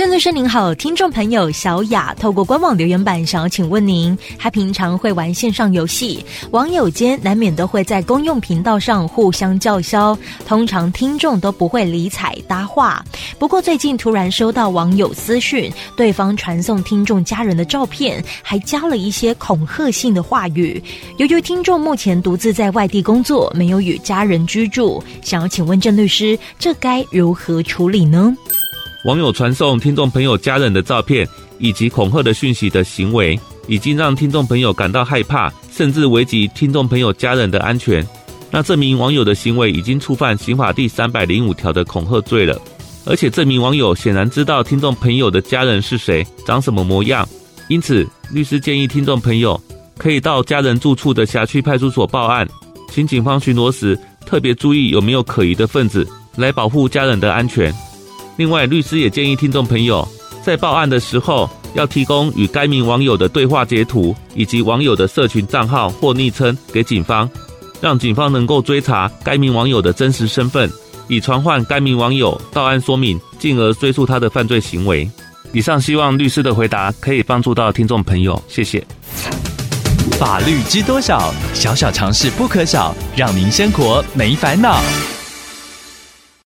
郑律师您好，听众朋友小雅透过官网留言板想要请问您，他平常会玩线上游戏，网友间难免都会在公用频道上互相叫嚣，通常听众都不会理睬搭话。不过最近突然收到网友私讯，对方传送听众家人的照片，还加了一些恐吓性的话语。由于听众目前独自在外地工作，没有与家人居住，想要请问郑律师，这该如何处理呢？网友传送听众朋友家人的照片以及恐吓的讯息的行为，已经让听众朋友感到害怕，甚至危及听众朋友家人的安全。那这名网友的行为已经触犯刑法第三百零五条的恐吓罪了。而且这名网友显然知道听众朋友的家人是谁，长什么模样，因此律师建议听众朋友可以到家人住处的辖区派出所报案，请警方巡逻时特别注意有没有可疑的分子，来保护家人的安全。另外，律师也建议听众朋友在报案的时候，要提供与该名网友的对话截图以及网友的社群账号或昵称给警方，让警方能够追查该名网友的真实身份，以传唤该名网友到案说明，进而追诉他的犯罪行为。以上希望律师的回答可以帮助到听众朋友，谢谢。法律知多少？小小常识不可少，让您生活没烦恼。